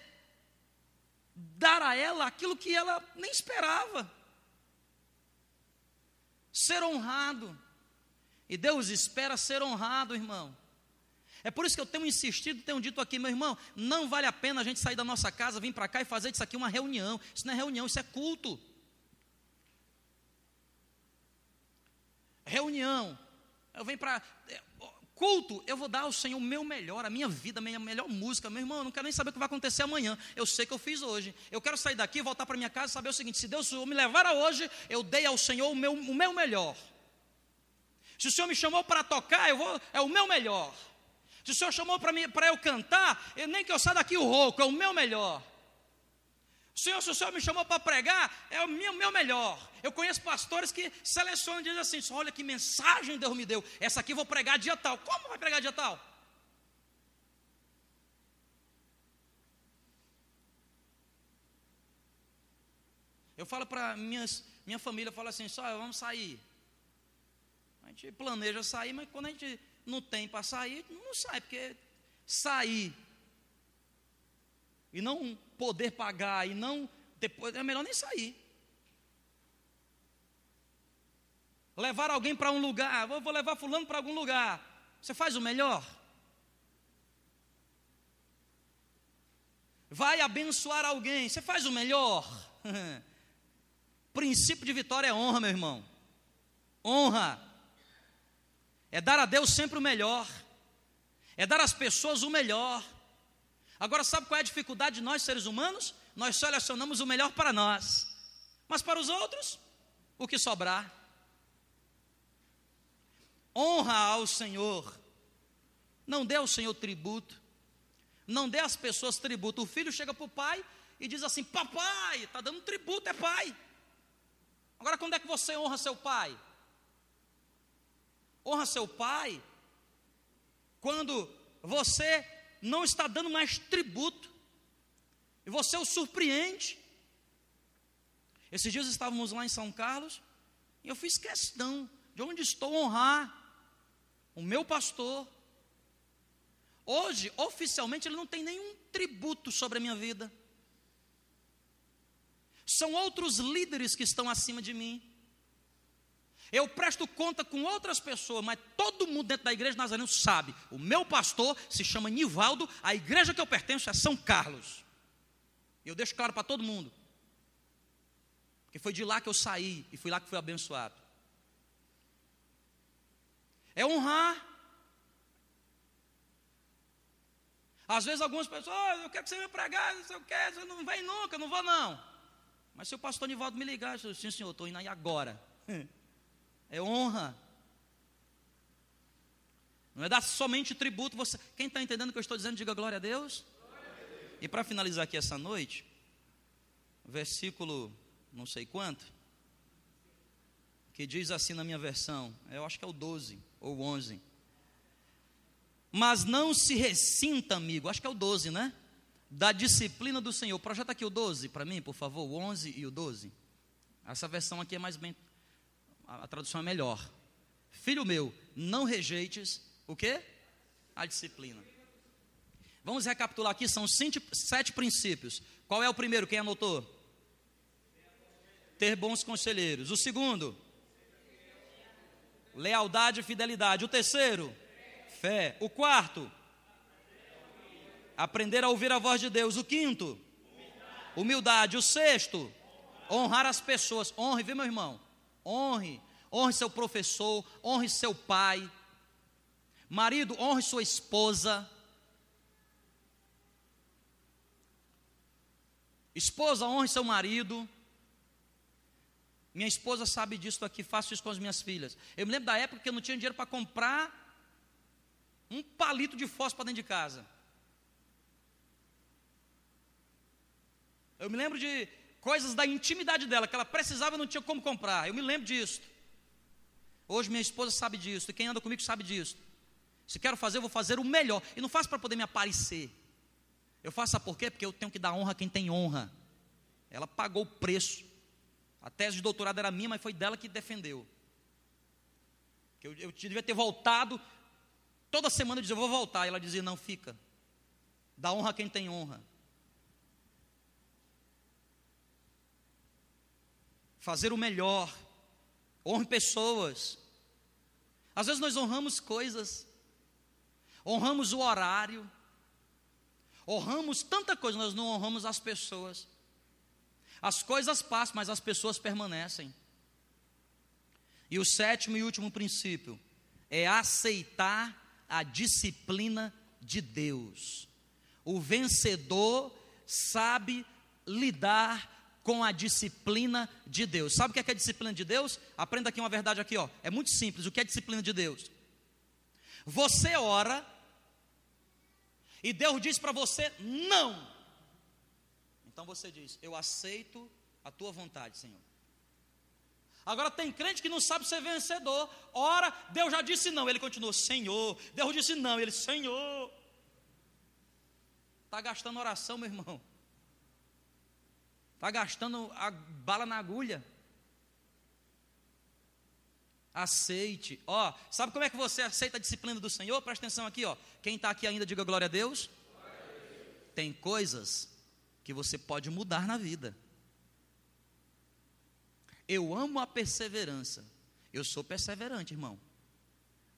dar a ela aquilo que ela nem esperava. Ser honrado. E Deus espera ser honrado, irmão. É por isso que eu tenho insistido, tenho dito aqui, meu irmão, não vale a pena a gente sair da nossa casa, vir para cá e fazer disso aqui uma reunião. Isso não é reunião, isso é culto. Reunião. Eu venho para culto, eu vou dar ao Senhor o meu melhor, a minha vida, a minha melhor música. Meu irmão, eu não quero nem saber o que vai acontecer amanhã. Eu sei que eu fiz hoje. Eu quero sair daqui, voltar para minha casa e saber o seguinte: se Deus me levar a hoje, eu dei ao Senhor o meu, o meu melhor. Se o Senhor me chamou para tocar, eu vou, é o meu melhor. Se o Senhor chamou para eu cantar, eu, nem que eu saia daqui o rouco, é o meu melhor. Senhor, se o Senhor me chamou para pregar, é o meu, meu melhor. Eu conheço pastores que selecionam e dizem assim: olha que mensagem Deus me deu. Essa aqui eu vou pregar dia tal. Como vai pregar dia tal? Eu falo para minha família, eu falo assim, só vamos sair. A gente planeja sair, mas quando a gente não tem para sair, não sai, porque sair e não poder pagar e não depois é melhor nem sair. Levar alguém para um lugar, vou, vou levar fulano para algum lugar. Você faz o melhor? Vai abençoar alguém, você faz o melhor? Princípio de vitória é honra, meu irmão. Honra. É dar a Deus sempre o melhor. É dar às pessoas o melhor. Agora, sabe qual é a dificuldade de nós, seres humanos? Nós selecionamos o melhor para nós, mas para os outros, o que sobrar. Honra ao Senhor, não dê ao Senhor tributo, não dê às pessoas tributo. O filho chega para o pai e diz assim: Papai, está dando tributo, é pai. Agora, quando é que você honra seu pai? Honra seu pai quando você não está dando mais tributo. E você o surpreende. Esses dias estávamos lá em São Carlos e eu fiz questão de onde estou honrar o meu pastor. Hoje, oficialmente, ele não tem nenhum tributo sobre a minha vida. São outros líderes que estão acima de mim. Eu presto conta com outras pessoas, mas todo mundo dentro da igreja Nazareno sabe. O meu pastor se chama Nivaldo, a igreja que eu pertenço é São Carlos. Eu deixo claro para todo mundo. Porque foi de lá que eu saí e fui lá que fui abençoado. É honrar. Às vezes algumas pessoas, oh, eu quero que você venha pregar, não sei o que, você não vem nunca, não vou não. Mas se o pastor Nivaldo me ligar, eu disse, sim senhor, estou indo aí agora. é honra. Não é dar somente tributo. Você, quem está entendendo o que eu estou dizendo, diga glória a Deus. Glória a Deus. E para finalizar aqui essa noite, versículo não sei quanto, que diz assim na minha versão, eu acho que é o 12 ou 11. Mas não se ressinta, amigo, acho que é o 12, né? Da disciplina do Senhor. Projeta aqui o 12 para mim, por favor, o 11 e o 12. Essa versão aqui é mais bem a, tradução é melhor. Filho meu, não rejeites o que? A disciplina. Vamos recapitular aqui, são sete princípios. Qual é o primeiro? Quem anotou? Ter bons conselheiros. O segundo? Lealdade e fidelidade. O terceiro? Fé. O quarto? Aprender a ouvir a voz de Deus. O quinto? Humildade. O sexto? Honrar as pessoas. Honre, viu, meu irmão? Honre, honre seu professor, honre seu pai. Marido, honre sua esposa. Esposa, honre seu marido. Minha esposa sabe disso aqui, faço isso com as minhas filhas. Eu me lembro da época que eu não tinha dinheiro para comprar um palito de fósforo para dentro de casa. Eu me lembro de coisas da intimidade dela, que ela precisava e não tinha como comprar. Eu me lembro disso. Hoje minha esposa sabe disso, e quem anda comigo sabe disso. Se quero fazer, eu vou fazer o melhor. E não faço para poder me aparecer. Eu faço sabe por quê? Porque eu tenho que dar honra a quem tem honra. Ela pagou o preço. A tese de doutorado era minha, mas foi dela que defendeu. Eu, eu devia ter voltado. Toda semana eu dizia, eu vou voltar. E ela dizia, não, fica. Dá honra a quem tem honra. Fazer o melhor. Honre pessoas. Às vezes nós honramos coisas. Honramos o horário. Honramos tanta coisa, nós não honramos as pessoas. As coisas passam, mas as pessoas permanecem. E o sétimo e último princípio é aceitar a disciplina de Deus. O vencedor sabe lidar com a disciplina de Deus. Sabe o que é, que é disciplina de Deus? Aprenda aqui uma verdade aqui, ó. É muito simples. O que é disciplina de Deus? Você ora e Deus diz para você não. Então você diz: Eu aceito a tua vontade, Senhor. Agora tem crente que não sabe ser vencedor. Ora, Deus já disse não, ele continua, Senhor. Deus disse não, ele, Senhor. Está gastando oração, meu irmão. Está gastando a bala na agulha. Aceite. Ó, sabe como é que você aceita a disciplina do Senhor? Presta atenção aqui, ó. Quem está aqui ainda, diga glória a Deus. Tem coisas que você pode mudar na vida. Eu amo a perseverança. Eu sou perseverante, irmão.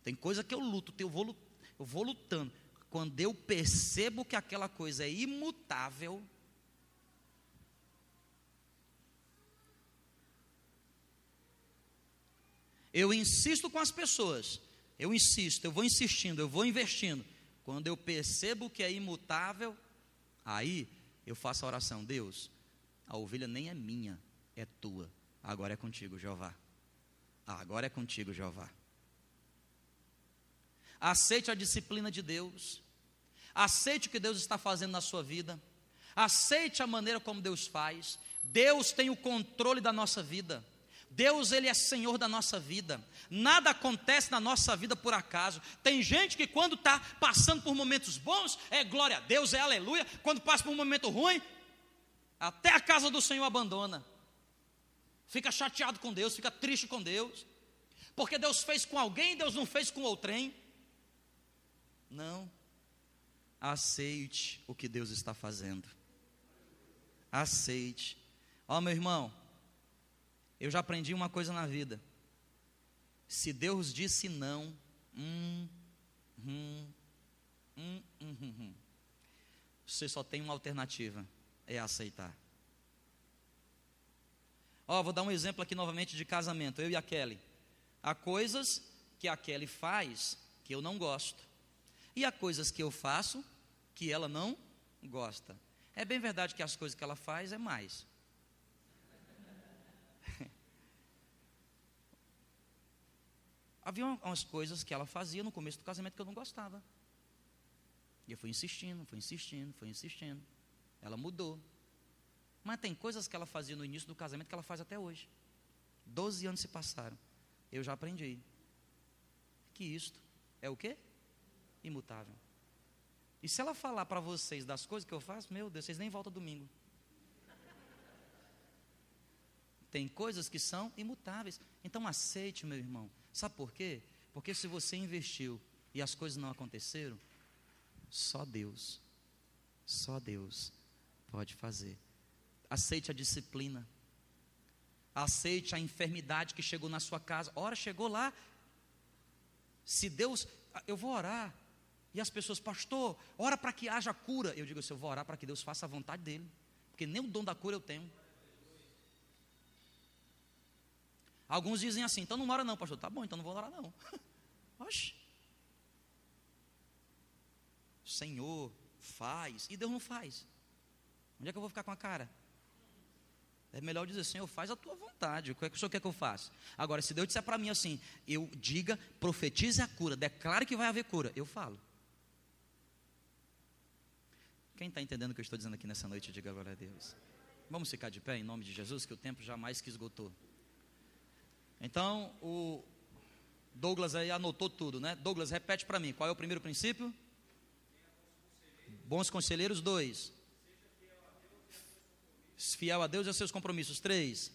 Tem coisa que eu luto, eu vou, eu vou lutando. Quando eu percebo que aquela coisa é imutável, Eu insisto com as pessoas, eu insisto, eu vou insistindo, eu vou investindo. Quando eu percebo que é imutável, aí eu faço a oração: Deus, a ovelha nem é minha, é tua. Agora é contigo, Jeová. Agora é contigo, Jeová. Aceite a disciplina de Deus. Aceite o que Deus está fazendo na sua vida. Aceite a maneira como Deus faz. Deus tem o controle da nossa vida. Deus, Ele é Senhor da nossa vida. Nada acontece na nossa vida por acaso. Tem gente que, quando está passando por momentos bons, é glória a Deus, é aleluia. Quando passa por um momento ruim, até a casa do Senhor abandona. Fica chateado com Deus, fica triste com Deus. Porque Deus fez com alguém, Deus não fez com outrem. Não. Aceite o que Deus está fazendo. Aceite. Ó, oh, meu irmão, eu já aprendi uma coisa na vida. Se Deus disse não, hum, hum, hum, hum, hum, hum, você só tem uma alternativa: é aceitar. Ó, vou dar um exemplo aqui novamente de casamento, eu e a Kelly. Há coisas que a Kelly faz que eu não gosto, e há coisas que eu faço que ela não gosta. É bem verdade que as coisas que ela faz é mais. Havia umas coisas que ela fazia no começo do casamento que eu não gostava. E eu fui insistindo, fui insistindo, fui insistindo. Ela mudou. Mas tem coisas que ela fazia no início do casamento que ela faz até hoje. Doze anos se passaram. Eu já aprendi. Que isto é o quê? Imutável. E se ela falar para vocês das coisas que eu faço, meu Deus, vocês nem voltam domingo. Tem coisas que são imutáveis. Então aceite, meu irmão. Sabe por quê? Porque se você investiu e as coisas não aconteceram, só Deus, só Deus pode fazer. Aceite a disciplina. Aceite a enfermidade que chegou na sua casa. Ora, chegou lá. Se Deus, eu vou orar. E as pessoas, pastor, ora para que haja cura. Eu digo assim, eu vou orar para que Deus faça a vontade dele. Porque nem o dom da cura eu tenho. Alguns dizem assim, então não ora não, pastor. Tá bom, então não vou orar não. Oxe. Senhor, faz. E Deus não faz. Onde é que eu vou ficar com a cara? É melhor dizer, Senhor, faz a tua vontade. O que, é que o Senhor quer que eu faça? Agora, se Deus disser para mim assim, eu diga, profetize a cura, declare que vai haver cura, eu falo. Quem está entendendo o que eu estou dizendo aqui nessa noite, diga agora a Deus. Vamos ficar de pé em nome de Jesus, que o tempo jamais que esgotou. Então, o Douglas aí anotou tudo, né? Douglas, repete para mim, qual é o primeiro princípio? Bons conselheiros, dois. Fiel a Deus e aos seus compromissos, três.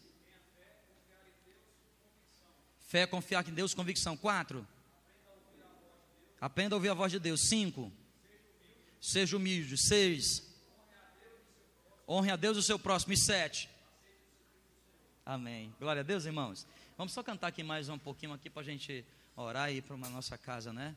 Fé, confiar em Deus, convicção, quatro. Aprenda a ouvir a voz de Deus, cinco. Seja humilde, seis. Honre a Deus e o seu próximo, e sete. Amém. Glória a Deus, irmãos. Vamos só cantar aqui mais um pouquinho aqui para a gente orar e ir para a nossa casa, né?